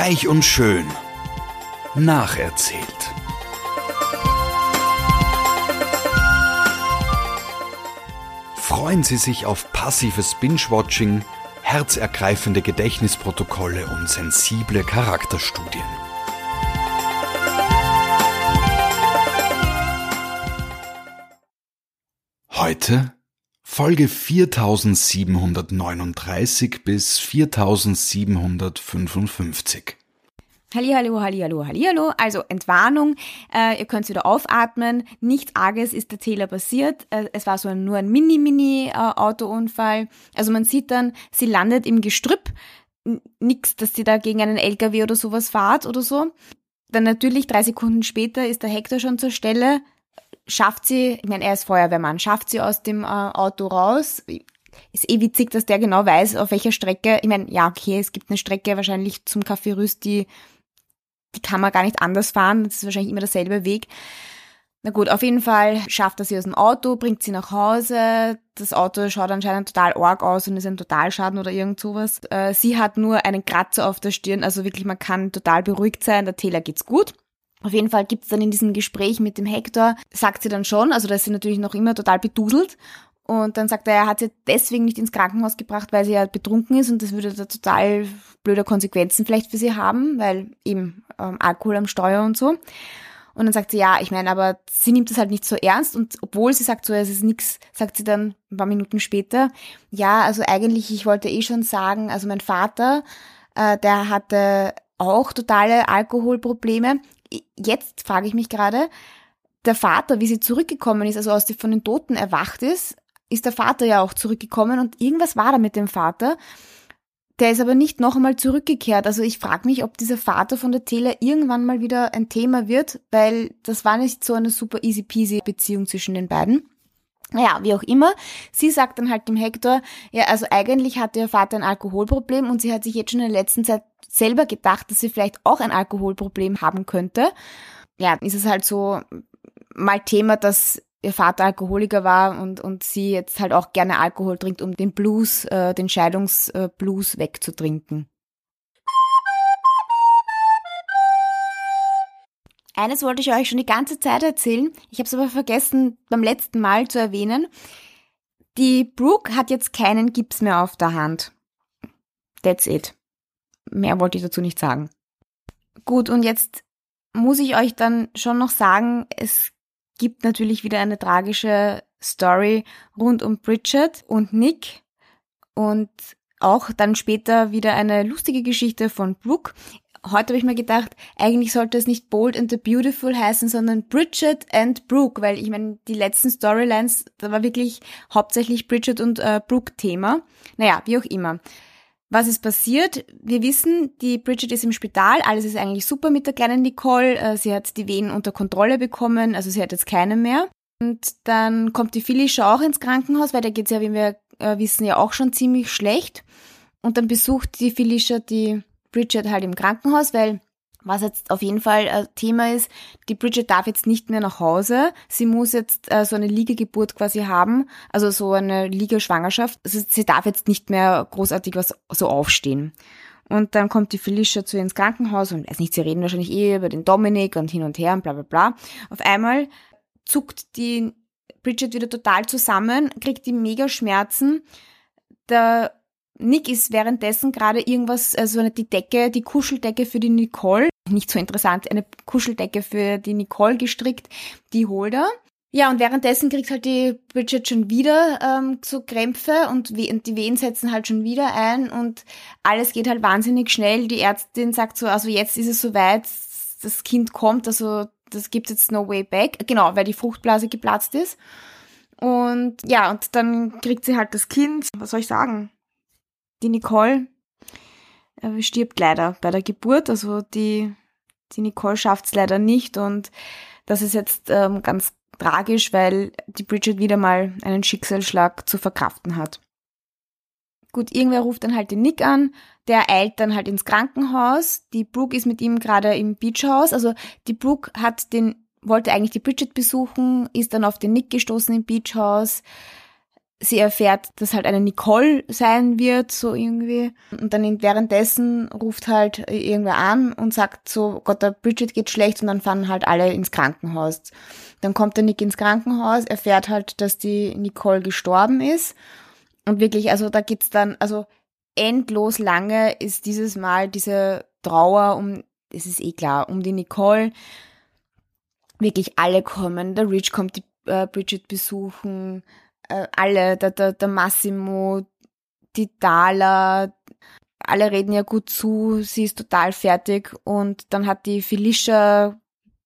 Reich und schön. Nacherzählt. Freuen Sie sich auf passives Binge-Watching, herzergreifende Gedächtnisprotokolle und sensible Charakterstudien. Heute Folge 4739 bis 4755. Hallihallo, hallihallo, hallihallo. Also Entwarnung, äh, ihr könnt wieder aufatmen. Nichts Arges ist der Täler passiert. Äh, es war so ein, nur ein Mini-Mini-Autounfall. Äh, also man sieht dann, sie landet im Gestrüpp. Nix, dass sie da gegen einen LKW oder sowas fahrt oder so. Dann natürlich, drei Sekunden später ist der Hector schon zur Stelle schafft sie, ich meine, er ist Feuerwehrmann, schafft sie aus dem äh, Auto raus. Ist eh witzig, dass der genau weiß, auf welcher Strecke, ich meine, ja, okay, es gibt eine Strecke wahrscheinlich zum Café Rüst, die, die kann man gar nicht anders fahren, das ist wahrscheinlich immer derselbe Weg. Na gut, auf jeden Fall schafft er sie aus dem Auto, bringt sie nach Hause. Das Auto schaut anscheinend total arg aus und ist ein Totalschaden oder irgend sowas. Äh, sie hat nur einen Kratzer auf der Stirn, also wirklich, man kann total beruhigt sein. Der Taylor geht's gut. Auf jeden Fall gibt's dann in diesem Gespräch mit dem Hector, sagt sie dann schon, also da ist sie natürlich noch immer total beduselt. Und dann sagt er, er hat sie deswegen nicht ins Krankenhaus gebracht, weil sie ja betrunken ist und das würde da total blöde Konsequenzen vielleicht für sie haben, weil eben ähm, Alkohol am Steuer und so. Und dann sagt sie, ja, ich meine, aber sie nimmt das halt nicht so ernst und obwohl sie sagt so, es ist nix, sagt sie dann ein paar Minuten später, ja, also eigentlich, ich wollte eh schon sagen, also mein Vater, äh, der hatte auch totale Alkoholprobleme jetzt frage ich mich gerade, der Vater, wie sie zurückgekommen ist, also aus die von den Toten erwacht ist, ist der Vater ja auch zurückgekommen und irgendwas war da mit dem Vater. Der ist aber nicht noch einmal zurückgekehrt. Also ich frage mich, ob dieser Vater von der Taylor irgendwann mal wieder ein Thema wird, weil das war nicht so eine super easy peasy Beziehung zwischen den beiden. Naja, wie auch immer. Sie sagt dann halt dem Hector, ja, also eigentlich hatte ihr Vater ein Alkoholproblem und sie hat sich jetzt schon in der letzten Zeit selber gedacht, dass sie vielleicht auch ein Alkoholproblem haben könnte. Ja, ist es halt so mal Thema, dass ihr Vater Alkoholiker war und, und sie jetzt halt auch gerne Alkohol trinkt, um den Blues, äh, den Scheidungsblues wegzutrinken. Eines wollte ich euch schon die ganze Zeit erzählen, ich habe es aber vergessen beim letzten Mal zu erwähnen. Die Brooke hat jetzt keinen Gips mehr auf der Hand. That's it. Mehr wollte ich dazu nicht sagen. Gut, und jetzt muss ich euch dann schon noch sagen, es gibt natürlich wieder eine tragische Story rund um Bridget und Nick und auch dann später wieder eine lustige Geschichte von Brooke heute habe ich mir gedacht, eigentlich sollte es nicht Bold and the Beautiful heißen, sondern Bridget and Brooke, weil ich meine, die letzten Storylines, da war wirklich hauptsächlich Bridget und äh, Brooke Thema. Naja, wie auch immer. Was ist passiert? Wir wissen, die Bridget ist im Spital, alles ist eigentlich super mit der kleinen Nicole, äh, sie hat die Wehen unter Kontrolle bekommen, also sie hat jetzt keine mehr. Und dann kommt die Felicia auch ins Krankenhaus, weil da geht's ja, wie wir äh, wissen, ja auch schon ziemlich schlecht. Und dann besucht die Felicia die Bridget halt im Krankenhaus, weil was jetzt auf jeden Fall äh, Thema ist, die Bridget darf jetzt nicht mehr nach Hause. Sie muss jetzt äh, so eine Liegegeburt quasi haben, also so eine Liegeschwangerschaft. Also sie darf jetzt nicht mehr großartig was so aufstehen. Und dann kommt die Felicia zu ihr ins Krankenhaus und weiß nicht, sie reden wahrscheinlich eh über den Dominik und hin und her und bla bla bla. Auf einmal zuckt die Bridget wieder total zusammen, kriegt die mega Schmerzen. Der Nick ist währenddessen gerade irgendwas, also die Decke, die Kuscheldecke für die Nicole, nicht so interessant, eine Kuscheldecke für die Nicole gestrickt, die holt er. Ja, und währenddessen kriegt halt die Bridget schon wieder ähm, so Krämpfe und, und die Wehen setzen halt schon wieder ein und alles geht halt wahnsinnig schnell. Die Ärztin sagt so, also jetzt ist es soweit, das Kind kommt, also das gibt jetzt no way back. Genau, weil die Fruchtblase geplatzt ist. Und ja, und dann kriegt sie halt das Kind. Was soll ich sagen? Die Nicole äh, stirbt leider bei der Geburt. Also die, die Nicole schafft es leider nicht und das ist jetzt ähm, ganz tragisch, weil die Bridget wieder mal einen Schicksalsschlag zu verkraften hat. Gut, irgendwer ruft dann halt den Nick an, der eilt dann halt ins Krankenhaus. Die Brooke ist mit ihm gerade im Beachhaus. Also die Brooke hat den, wollte eigentlich die Bridget besuchen, ist dann auf den Nick gestoßen im Beachhaus sie erfährt, dass halt eine Nicole sein wird, so irgendwie. Und dann währenddessen ruft halt irgendwer an und sagt so, Gott, der Bridget geht schlecht und dann fahren halt alle ins Krankenhaus. Dann kommt der Nick ins Krankenhaus, erfährt halt, dass die Nicole gestorben ist. Und wirklich, also da geht's dann, also endlos lange ist dieses Mal diese Trauer um, es ist eh klar, um die Nicole. Wirklich alle kommen, der Rich kommt die äh, Bridget besuchen, äh, alle, der, der, der Massimo, die Dala, alle reden ja gut zu, sie ist total fertig und dann hat die Felicia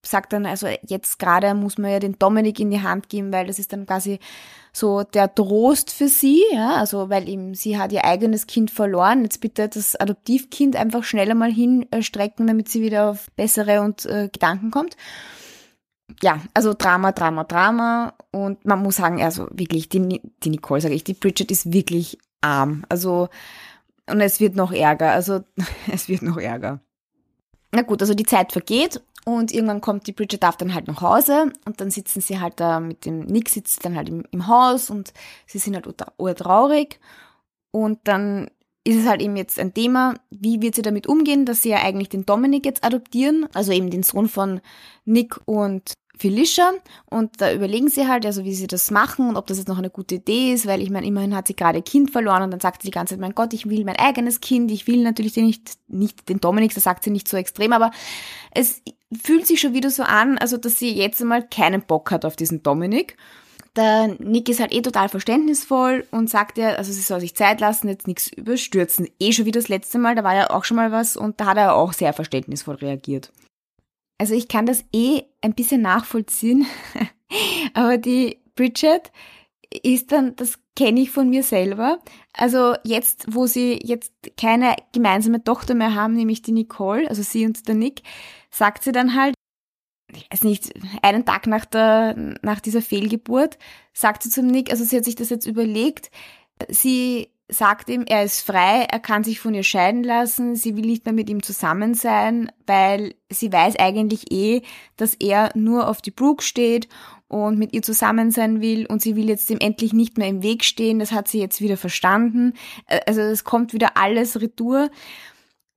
sagt dann, also jetzt gerade muss man ja den Dominik in die Hand geben, weil das ist dann quasi so der Trost für sie, ja, also weil eben sie hat ihr eigenes Kind verloren, jetzt bitte das Adoptivkind einfach schneller mal hinstrecken, damit sie wieder auf bessere und äh, Gedanken kommt ja, also Drama, Drama, Drama. Und man muss sagen, also wirklich, die, die Nicole, sage ich, die Bridget ist wirklich arm. Also, und es wird noch ärger. Also, es wird noch ärger. Na gut, also die Zeit vergeht und irgendwann kommt die Bridget darf dann halt nach Hause und dann sitzen sie halt da mit dem Nick sitzt dann halt im, im Haus und sie sind halt urtraurig und dann ist es halt eben jetzt ein Thema, wie wird sie damit umgehen, dass sie ja eigentlich den Dominik jetzt adoptieren, also eben den Sohn von Nick und Felicia und da überlegen sie halt, also wie sie das machen und ob das jetzt noch eine gute Idee ist, weil ich meine, immerhin hat sie gerade Kind verloren und dann sagt sie die ganze Zeit, mein Gott, ich will mein eigenes Kind, ich will natürlich den nicht, nicht den Dominik, das sagt sie nicht so extrem, aber es fühlt sich schon wieder so an, also dass sie jetzt einmal keinen Bock hat auf diesen Dominik. Der Nick ist halt eh total verständnisvoll und sagt ja, also sie soll sich Zeit lassen, jetzt nichts überstürzen. Eh schon wie das letzte Mal, da war ja auch schon mal was und da hat er auch sehr verständnisvoll reagiert. Also ich kann das eh ein bisschen nachvollziehen, aber die Bridget ist dann, das kenne ich von mir selber. Also jetzt, wo sie jetzt keine gemeinsame Tochter mehr haben, nämlich die Nicole, also sie und der Nick, sagt sie dann halt, ich weiß nicht, einen Tag nach der, nach dieser Fehlgeburt, sagt sie zum Nick, also sie hat sich das jetzt überlegt, sie sagt ihm, er ist frei, er kann sich von ihr scheiden lassen, sie will nicht mehr mit ihm zusammen sein, weil sie weiß eigentlich eh, dass er nur auf die Brooke steht und mit ihr zusammen sein will und sie will jetzt ihm endlich nicht mehr im Weg stehen, das hat sie jetzt wieder verstanden. Also es kommt wieder alles retour.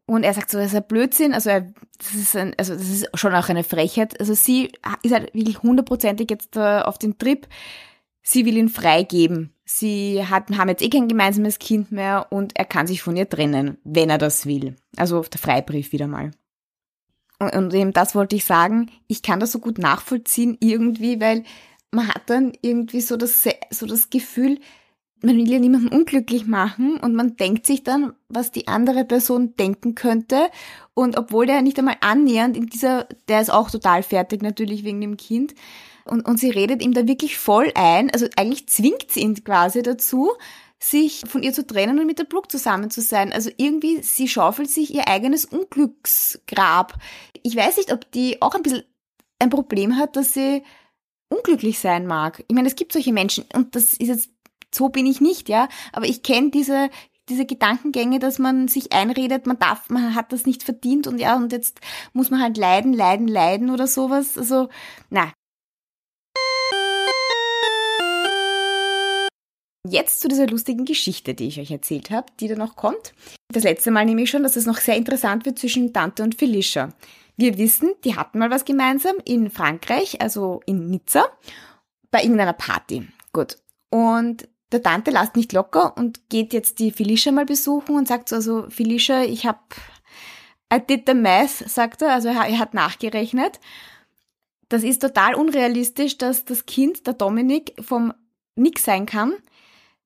Und er sagt so, das ist ein Blödsinn, also, er, das ist ein, also das ist schon auch eine Frechheit. Also sie ist halt wirklich hundertprozentig jetzt äh, auf den Trip, sie will ihn freigeben sie hat, haben jetzt eh kein gemeinsames Kind mehr und er kann sich von ihr trennen, wenn er das will. Also der Freibrief wieder mal. Und, und eben das wollte ich sagen, ich kann das so gut nachvollziehen irgendwie, weil man hat dann irgendwie so das, so das Gefühl, man will ja niemanden unglücklich machen und man denkt sich dann, was die andere Person denken könnte. Und obwohl der nicht einmal annähernd in dieser, der ist auch total fertig natürlich wegen dem Kind, und, und sie redet ihm da wirklich voll ein, also eigentlich zwingt sie ihn quasi dazu, sich von ihr zu trennen und mit der Brooke zusammen zu sein. Also irgendwie, sie schaufelt sich ihr eigenes Unglücksgrab. Ich weiß nicht, ob die auch ein bisschen ein Problem hat, dass sie unglücklich sein mag. Ich meine, es gibt solche Menschen und das ist jetzt, so bin ich nicht, ja, aber ich kenne diese, diese Gedankengänge, dass man sich einredet, man darf, man hat das nicht verdient und ja, und jetzt muss man halt leiden, leiden, leiden oder sowas. Also, na, Jetzt zu dieser lustigen Geschichte, die ich euch erzählt habe, die da noch kommt. Das letzte Mal nehme ich schon, dass es noch sehr interessant wird zwischen Tante und Felicia. Wir wissen, die hatten mal was gemeinsam in Frankreich, also in Nizza, bei irgendeiner Party. Gut. Und der Tante lasst nicht locker und geht jetzt die Felicia mal besuchen und sagt so, also Felicia, ich hab, I did the math, sagt er, also er hat nachgerechnet. Das ist total unrealistisch, dass das Kind, der Dominik, vom Nick sein kann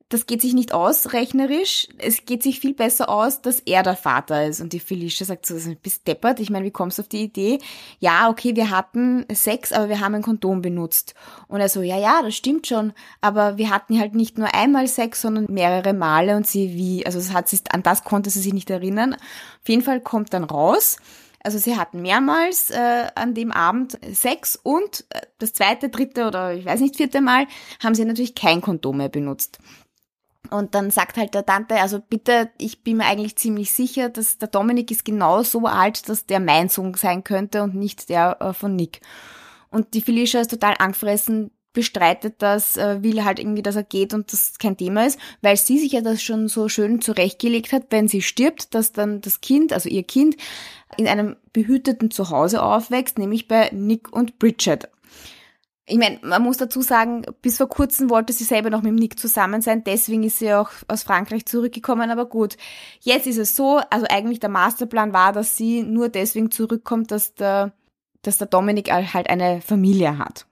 das geht sich nicht aus, rechnerisch. Es geht sich viel besser aus, dass er der Vater ist. Und die Felicia sagt so, bist deppert. Ich meine, wie kommst du auf die Idee? Ja, okay, wir hatten Sex, aber wir haben ein Kondom benutzt. Und er so, ja, ja, das stimmt schon. Aber wir hatten halt nicht nur einmal Sex, sondern mehrere Male. Und sie, wie, also das hat sie, an das konnte sie sich nicht erinnern. Auf jeden Fall kommt dann raus, also sie hatten mehrmals äh, an dem Abend Sex und äh, das zweite, dritte oder ich weiß nicht, vierte Mal haben sie natürlich kein Kondom mehr benutzt. Und dann sagt halt der Tante, also bitte, ich bin mir eigentlich ziemlich sicher, dass der Dominik ist genau so alt, dass der mein Sohn sein könnte und nicht der äh, von Nick. Und die Felicia ist total angefressen, bestreitet das, äh, will halt irgendwie, dass er geht und das kein Thema ist, weil sie sich ja das schon so schön zurechtgelegt hat, wenn sie stirbt, dass dann das Kind, also ihr Kind, in einem behüteten Zuhause aufwächst, nämlich bei Nick und Bridget. Ich meine, man muss dazu sagen, bis vor kurzem wollte sie selber noch mit dem Nick zusammen sein, deswegen ist sie auch aus Frankreich zurückgekommen, aber gut. Jetzt ist es so, also eigentlich der Masterplan war, dass sie nur deswegen zurückkommt, dass der, dass der Dominik halt eine Familie hat.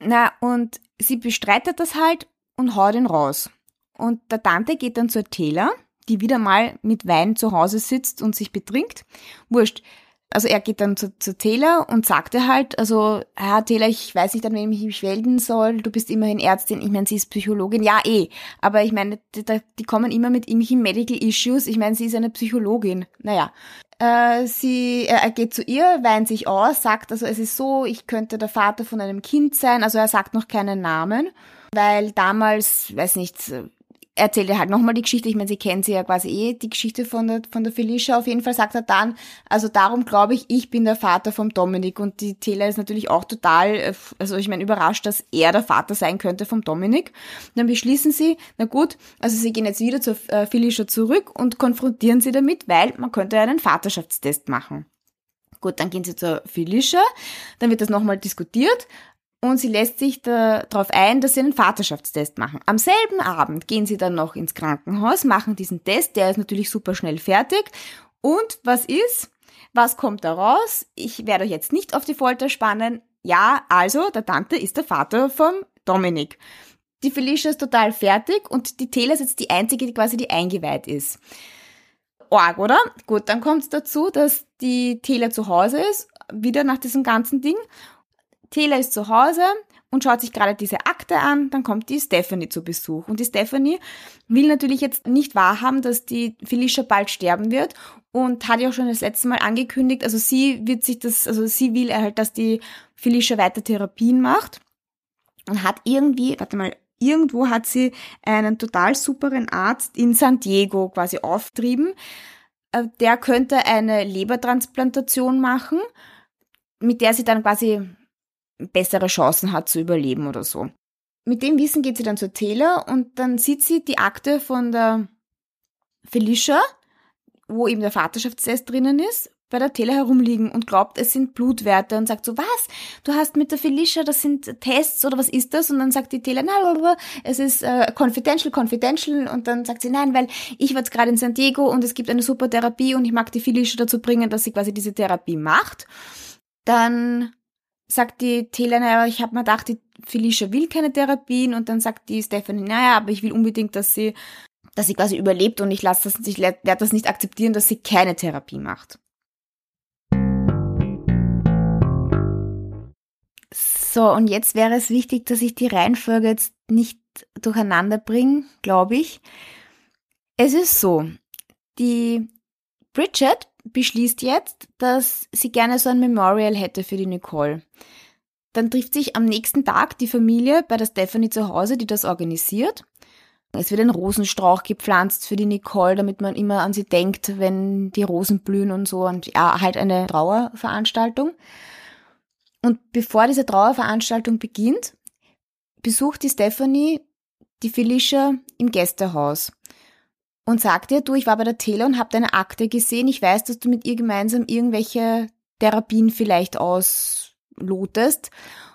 Na, und sie bestreitet das halt und haut ihn raus. Und der Tante geht dann zur Taylor, die wieder mal mit Wein zu Hause sitzt und sich betrinkt. Wurscht. Also er geht dann zu, zu Taylor und sagte halt, also, ja, Taylor, ich weiß nicht, an wen ich mich melden soll, du bist immerhin Ärztin, ich meine, sie ist Psychologin, ja eh, aber ich meine, die, die kommen immer mit irgendwelchen Medical Issues, ich meine, sie ist eine Psychologin, naja. Äh, sie, er geht zu ihr, weint sich aus, sagt, also es ist so, ich könnte der Vater von einem Kind sein, also er sagt noch keinen Namen, weil damals, weiß nicht, erzählt er halt nochmal die Geschichte. Ich meine, sie kennen sie ja quasi eh, die Geschichte von der, von der Felicia. Auf jeden Fall sagt er dann, also darum glaube ich, ich bin der Vater vom Dominik. Und die Taylor ist natürlich auch total, äh, also ich meine, überrascht, dass er der Vater sein könnte vom Dominik. Und dann beschließen sie, na gut, also sie gehen jetzt wieder zur äh, Felicia zurück und konfrontieren sie damit, weil man könnte einen Vaterschaftstest machen. Gut, dann gehen sie zur Felicia, dann wird das nochmal diskutiert und sie lässt sich darauf ein, dass sie einen Vaterschaftstest machen. Am selben Abend gehen sie dann noch ins Krankenhaus, machen diesen Test, der ist natürlich super schnell fertig. Und was ist? Was kommt da raus? Ich werde euch jetzt nicht auf die Folter spannen. Ja, also, der Tante ist der Vater vom Dominik. Die Felicia ist total fertig und die Taylor ist jetzt die einzige, die quasi die eingeweiht ist. Org, oder? Gut, dann kommt es dazu, dass die Taylor zu Hause ist, wieder nach diesem ganzen Ding Taylor ist zu Hause und schaut sich gerade diese Akte an, dann kommt die Stephanie zu Besuch. Und die Stephanie will natürlich jetzt nicht wahrhaben, dass die Felicia bald sterben wird und hat ja auch schon das letzte Mal angekündigt, also sie wird sich das, also sie will halt, dass die Felicia weiter Therapien macht und hat irgendwie, warte mal, irgendwo hat sie einen total superen Arzt in San Diego quasi auftrieben. Äh, der könnte eine Lebertransplantation machen, mit der sie dann quasi bessere Chancen hat zu überleben oder so. Mit dem Wissen geht sie dann zur Taylor und dann sieht sie die Akte von der Felicia, wo eben der Vaterschaftstest drinnen ist, bei der Taylor herumliegen und glaubt, es sind Blutwerte und sagt so, was? Du hast mit der Felicia, das sind Tests oder was ist das? Und dann sagt die Taylor, na, es ist äh, confidential, confidential. Und dann sagt sie, nein, weil ich war jetzt gerade in San Diego und es gibt eine super Therapie und ich mag die Felicia dazu bringen, dass sie quasi diese Therapie macht. Dann sagt die Taylor, naja, ich habe mir gedacht, die Felicia will keine Therapien und dann sagt die Stephanie, naja, aber ich will unbedingt, dass sie, dass sie quasi überlebt und ich lasse das, ich werde das nicht akzeptieren, dass sie keine Therapie macht. So, und jetzt wäre es wichtig, dass ich die Reihenfolge jetzt nicht durcheinander bringe, glaube ich. Es ist so, die Bridget beschließt jetzt, dass sie gerne so ein Memorial hätte für die Nicole. Dann trifft sich am nächsten Tag die Familie bei der Stephanie zu Hause, die das organisiert. Es wird ein Rosenstrauch gepflanzt für die Nicole, damit man immer an sie denkt, wenn die Rosen blühen und so. Und ja, halt eine Trauerveranstaltung. Und bevor diese Trauerveranstaltung beginnt, besucht die Stephanie die Felicia im Gästehaus und sagt ihr, du, ich war bei der Tele und habe deine Akte gesehen. Ich weiß, dass du mit ihr gemeinsam irgendwelche Therapien vielleicht auslotest.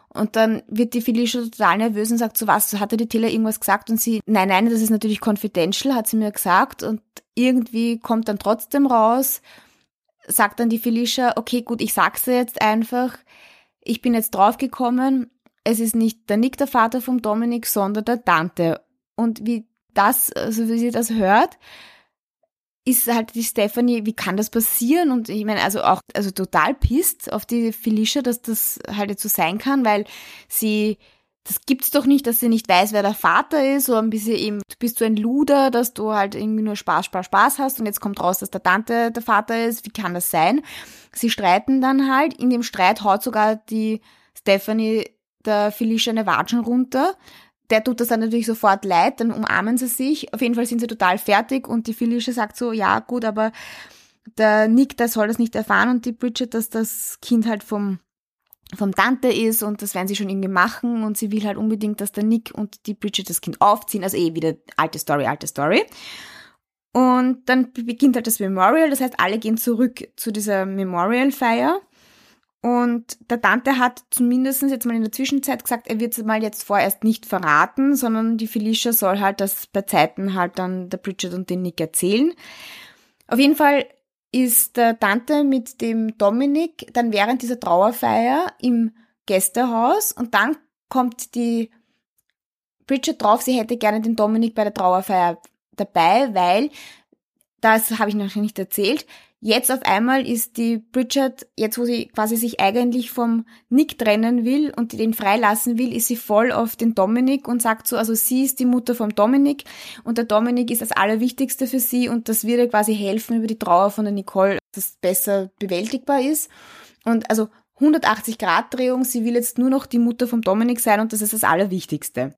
Und dann wird die Felicia total nervös und sagt, so was, hatte die Taylor irgendwas gesagt? Und sie, nein, nein, das ist natürlich confidential, hat sie mir gesagt. Und irgendwie kommt dann trotzdem raus, sagt dann die Felicia, okay, gut, ich sag's dir jetzt einfach. Ich bin jetzt draufgekommen, es ist nicht der Nick der Vater vom Dominik, sondern der Dante. Und wie das, also wie sie das hört, ist halt die Stephanie, wie kann das passieren? Und ich meine, also auch, also total pisst auf die Felicia, dass das halt jetzt so sein kann, weil sie, das gibt's doch nicht, dass sie nicht weiß, wer der Vater ist, so ein bisschen eben, du bist so ein Luder, dass du halt irgendwie nur Spaß, Spaß, Spaß hast und jetzt kommt raus, dass der Tante der Vater ist, wie kann das sein? Sie streiten dann halt, in dem Streit haut sogar die Stephanie der Felicia eine Watschen runter, der tut das dann natürlich sofort leid, dann umarmen sie sich. Auf jeden Fall sind sie total fertig und die Felicia sagt so, ja gut, aber der Nick, der soll das nicht erfahren und die Bridget, dass das Kind halt vom vom Tante ist und das werden sie schon irgendwie machen und sie will halt unbedingt, dass der Nick und die Bridget das Kind aufziehen. Also eh wieder alte Story, alte Story. Und dann beginnt halt das Memorial, das heißt, alle gehen zurück zu dieser Memorial-Feier. Und der Tante hat zumindest jetzt mal in der Zwischenzeit gesagt, er wird es mal jetzt vorerst nicht verraten, sondern die Felicia soll halt das bei Zeiten halt dann der Bridget und den Nick erzählen. Auf jeden Fall ist der Tante mit dem Dominik dann während dieser Trauerfeier im Gästehaus und dann kommt die Bridget drauf, sie hätte gerne den Dominik bei der Trauerfeier dabei, weil, das habe ich noch nicht erzählt, Jetzt auf einmal ist die Bridget, jetzt wo sie quasi sich eigentlich vom Nick trennen will und den freilassen will, ist sie voll auf den Dominik und sagt so, also sie ist die Mutter vom Dominik und der Dominik ist das Allerwichtigste für sie und das würde quasi helfen über die Trauer von der Nicole, dass besser bewältigbar ist. Und also 180 Grad Drehung, sie will jetzt nur noch die Mutter vom Dominik sein und das ist das Allerwichtigste.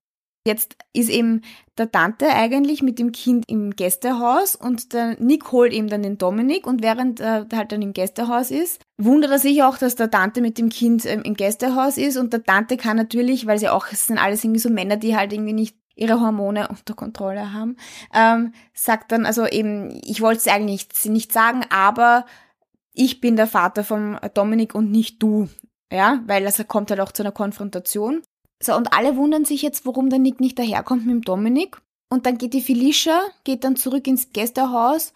Jetzt ist eben der Tante eigentlich mit dem Kind im Gästehaus und der Nick holt eben dann den Dominik und während er halt dann im Gästehaus ist, wundert er sich auch, dass der Tante mit dem Kind ähm, im Gästehaus ist und der Tante kann natürlich, weil sie auch, es sind alles irgendwie so Männer, die halt irgendwie nicht ihre Hormone unter Kontrolle haben, ähm, sagt dann, also eben, ich wollte es eigentlich nicht, nicht sagen, aber ich bin der Vater vom Dominik und nicht du. Ja, weil es kommt halt auch zu einer Konfrontation. So, und alle wundern sich jetzt, warum der Nick nicht daherkommt mit dem Dominik. Und dann geht die Felicia, geht dann zurück ins Gästehaus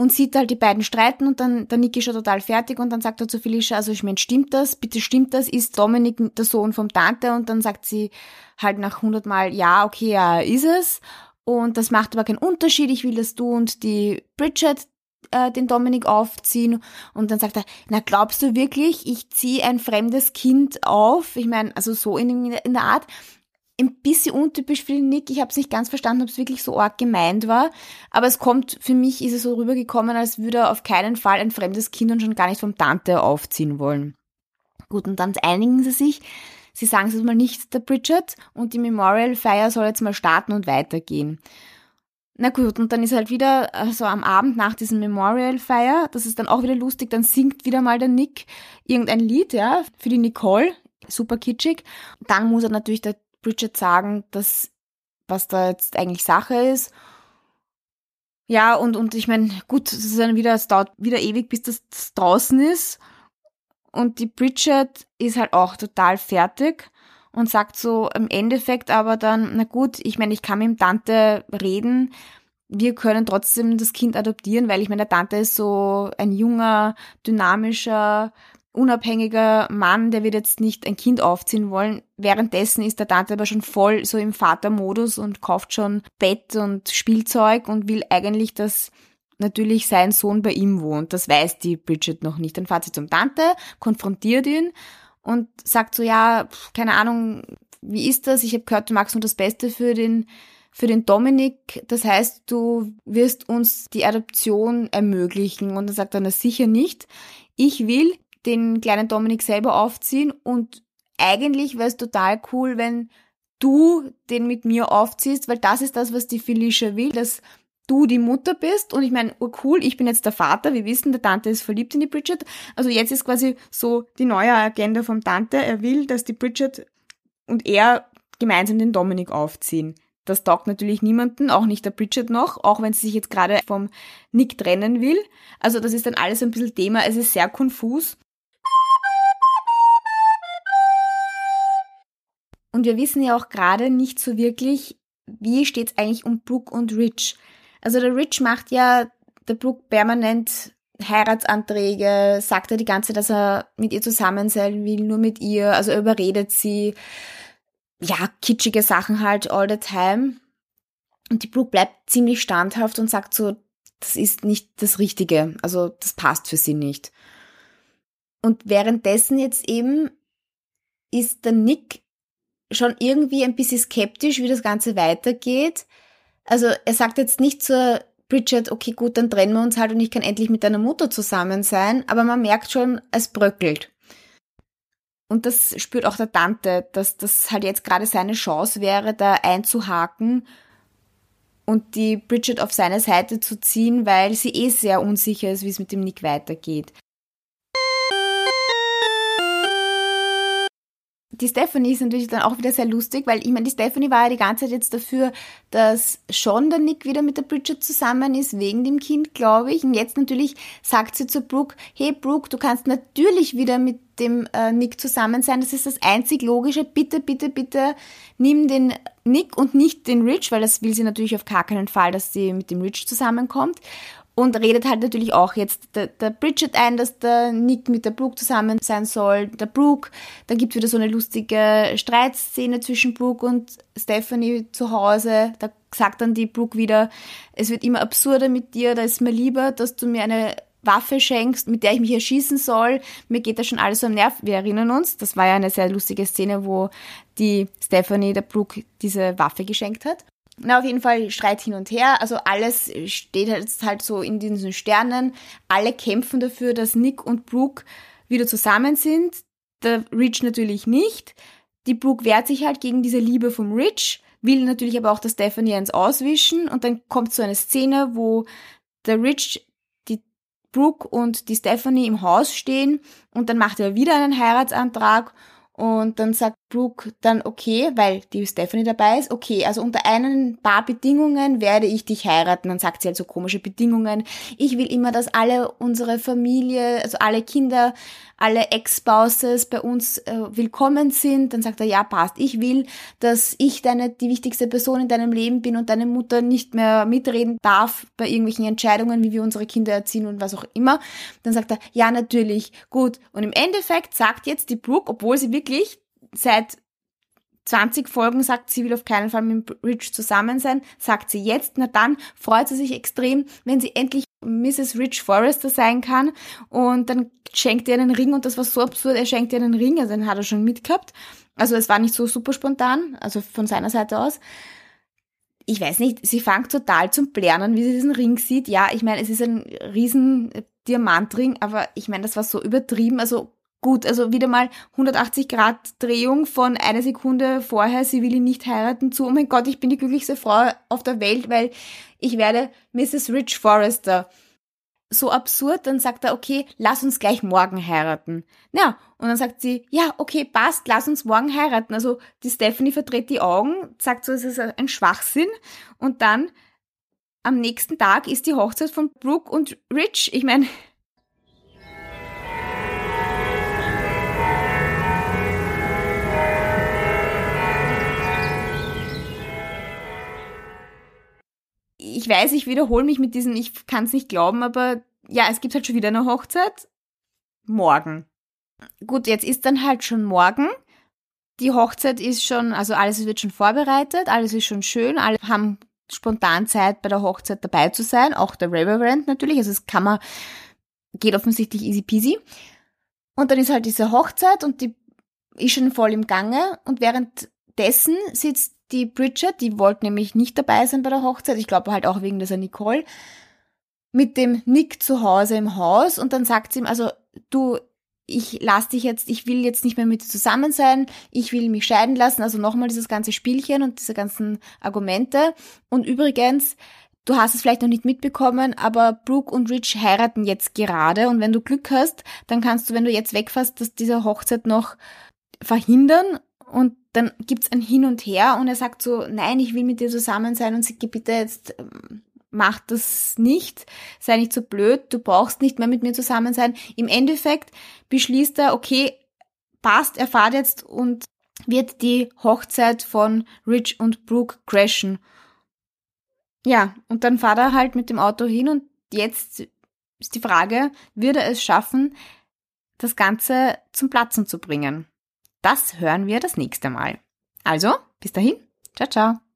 und sieht halt die beiden streiten und dann der Nick ist schon total fertig und dann sagt er zu Felicia, also ich meine, stimmt das? Bitte stimmt das? Ist Dominik der Sohn vom Tante? Und dann sagt sie halt nach hundertmal, ja, okay, ja, ist es. Und das macht aber keinen Unterschied. Ich will, dass du und die Bridget äh, den Dominik aufziehen und dann sagt er, na glaubst du wirklich, ich ziehe ein fremdes Kind auf? Ich meine, also so in, in der Art ein bisschen untypisch für den Nick. Ich habe es nicht ganz verstanden, ob es wirklich so arg gemeint war. Aber es kommt, für mich ist es so rübergekommen, als würde er auf keinen Fall ein fremdes Kind und schon gar nicht vom Tante aufziehen wollen. Gut, und dann einigen sie sich. Sie sagen es mal nicht der Bridget und die Memorial Feier soll jetzt mal starten und weitergehen. Na gut, und dann ist halt wieder also am Abend nach diesem Memorial Feier, das ist dann auch wieder lustig, dann singt wieder mal der Nick irgendein Lied, ja, für die Nicole, super kitschig. Dann muss er natürlich der Bridget sagen, dass was da jetzt eigentlich Sache ist. Ja, und, und ich meine, gut, es ist dann wieder, es dauert wieder ewig, bis das draußen ist. Und die Bridget ist halt auch total fertig und sagt so im Endeffekt aber dann, na gut, ich meine, ich kann mit dem Tante reden, wir können trotzdem das Kind adoptieren, weil ich meine, der Tante ist so ein junger, dynamischer, unabhängiger Mann, der wird jetzt nicht ein Kind aufziehen wollen. Währenddessen ist der Tante aber schon voll so im Vatermodus und kauft schon Bett und Spielzeug und will eigentlich, dass natürlich sein Sohn bei ihm wohnt. Das weiß die Bridget noch nicht. Dann fährt sie zum Tante, konfrontiert ihn und sagt so, ja, keine Ahnung, wie ist das? Ich habe gehört, du magst nur das Beste für den für den Dominik, das heißt, du wirst uns die Adoption ermöglichen. Und dann sagt er, na sicher nicht. Ich will den kleinen Dominik selber aufziehen und eigentlich wäre es total cool, wenn du den mit mir aufziehst, weil das ist das, was die Felicia will, dass du die Mutter bist und ich meine, oh cool, ich bin jetzt der Vater, wir wissen, der Tante ist verliebt in die Bridget. Also jetzt ist quasi so die neue Agenda vom Tante, er will, dass die Bridget und er gemeinsam den Dominik aufziehen. Das taugt natürlich niemanden, auch nicht der Bridget noch, auch wenn sie sich jetzt gerade vom Nick trennen will. Also das ist dann alles ein bisschen Thema, es ist sehr konfus. Und wir wissen ja auch gerade nicht so wirklich, wie steht es eigentlich um Brooke und Rich. Also der Rich macht ja der Brooke permanent Heiratsanträge, sagt er die ganze, dass er mit ihr zusammen sein will, nur mit ihr, also er überredet sie. Ja, kitschige Sachen halt all the time. Und die Brooke bleibt ziemlich standhaft und sagt so, das ist nicht das Richtige, also das passt für sie nicht. Und währenddessen jetzt eben ist der Nick schon irgendwie ein bisschen skeptisch, wie das Ganze weitergeht. Also er sagt jetzt nicht zur Bridget, okay, gut, dann trennen wir uns halt und ich kann endlich mit deiner Mutter zusammen sein, aber man merkt schon, es bröckelt. Und das spürt auch der Tante, dass das halt jetzt gerade seine Chance wäre, da einzuhaken und die Bridget auf seine Seite zu ziehen, weil sie eh sehr unsicher ist, wie es mit dem Nick weitergeht. Die Stephanie ist natürlich dann auch wieder sehr lustig, weil ich meine, die Stephanie war ja die ganze Zeit jetzt dafür, dass schon der Nick wieder mit der Bridget zusammen ist, wegen dem Kind, glaube ich. Und jetzt natürlich sagt sie zu Brooke, hey Brooke, du kannst natürlich wieder mit dem äh, Nick zusammen sein. Das ist das einzig Logische. Bitte, bitte, bitte nimm den Nick und nicht den Rich, weil das will sie natürlich auf gar keinen Fall, dass sie mit dem Rich zusammenkommt und redet halt natürlich auch jetzt der, der Bridget ein, dass der Nick mit der Brooke zusammen sein soll. Der Brooke, da gibt wieder so eine lustige Streitszene zwischen Brooke und Stephanie zu Hause. Da sagt dann die Brooke wieder, es wird immer absurder mit dir, da ist mir lieber, dass du mir eine Waffe schenkst, mit der ich mich erschießen soll. Mir geht das schon alles so am Nerv. Wir erinnern uns, das war ja eine sehr lustige Szene, wo die Stephanie der Brooke diese Waffe geschenkt hat. Na, auf jeden Fall Streit hin und her. Also alles steht jetzt halt so in diesen Sternen. Alle kämpfen dafür, dass Nick und Brooke wieder zusammen sind. Der Rich natürlich nicht. Die Brooke wehrt sich halt gegen diese Liebe vom Rich, will natürlich aber auch, dass Stephanie eins auswischen. Und dann kommt so eine Szene, wo der Rich, die Brooke und die Stephanie im Haus stehen und dann macht er wieder einen Heiratsantrag und dann sagt Brooke dann okay, weil die Stephanie dabei ist, okay, also unter einen paar Bedingungen werde ich dich heiraten. Dann sagt sie halt so komische Bedingungen. Ich will immer, dass alle unsere Familie, also alle Kinder alle Ex-Spouses bei uns äh, willkommen sind, dann sagt er, ja, passt. Ich will, dass ich deine, die wichtigste Person in deinem Leben bin und deine Mutter nicht mehr mitreden darf bei irgendwelchen Entscheidungen, wie wir unsere Kinder erziehen und was auch immer. Dann sagt er, ja, natürlich, gut. Und im Endeffekt sagt jetzt die Brooke, obwohl sie wirklich seit 20 Folgen sagt, sie will auf keinen Fall mit Rich zusammen sein, sagt sie jetzt, na dann freut sie sich extrem, wenn sie endlich Mrs. Rich Forrester sein kann und dann schenkt er einen Ring und das war so absurd, er schenkt ihr einen Ring, also den hat er schon mitgehabt. Also es war nicht so super spontan, also von seiner Seite aus. Ich weiß nicht, sie fängt total zum Plären wie sie diesen Ring sieht. Ja, ich meine, es ist ein riesen Diamantring, aber ich meine, das war so übertrieben, also gut, also wieder mal 180 Grad Drehung von einer Sekunde vorher, sie will ihn nicht heiraten, zu, oh mein Gott, ich bin die glücklichste Frau auf der Welt, weil ich werde Mrs. Rich Forrester. So absurd, dann sagt er, okay, lass uns gleich morgen heiraten. Ja, und dann sagt sie, ja, okay, passt, lass uns morgen heiraten. Also die Stephanie verdreht die Augen, sagt so, es ist ein Schwachsinn. Und dann am nächsten Tag ist die Hochzeit von Brooke und Rich. Ich meine, ich weiß, ich wiederhole mich mit diesem, ich kann es nicht glauben, aber ja, es gibt halt schon wieder eine Hochzeit. Morgen. Gut, jetzt ist dann halt schon morgen. Die Hochzeit ist schon, also alles wird schon vorbereitet, alles ist schon schön, alle haben spontan Zeit bei der Hochzeit dabei zu sein, auch der Reverend natürlich, also es kann man, geht offensichtlich easy peasy. Und dann ist halt diese Hochzeit und die ist schon voll im Gange und währenddessen sitzt die Bridget, die wollte nämlich nicht dabei sein bei der Hochzeit, ich glaube halt auch wegen dieser Nicole, mit dem Nick zu Hause im Haus. Und dann sagt sie ihm, also du, ich lass dich jetzt, ich will jetzt nicht mehr mit dir zusammen sein, ich will mich scheiden lassen, also nochmal dieses ganze Spielchen und diese ganzen Argumente. Und übrigens, du hast es vielleicht noch nicht mitbekommen, aber Brooke und Rich heiraten jetzt gerade. Und wenn du Glück hast, dann kannst du, wenn du jetzt wegfährst, dass diese Hochzeit noch verhindern und dann gibt's ein Hin und Her und er sagt so, nein, ich will mit dir zusammen sein und sie geht bitte jetzt, ähm, mach das nicht, sei nicht so blöd, du brauchst nicht mehr mit mir zusammen sein. Im Endeffekt beschließt er, okay, passt, er fahrt jetzt und wird die Hochzeit von Rich und Brooke crashen. Ja, und dann fahrt er halt mit dem Auto hin und jetzt ist die Frage, wird er es schaffen, das Ganze zum Platzen zu bringen? Das hören wir das nächste Mal. Also, bis dahin. Ciao, ciao.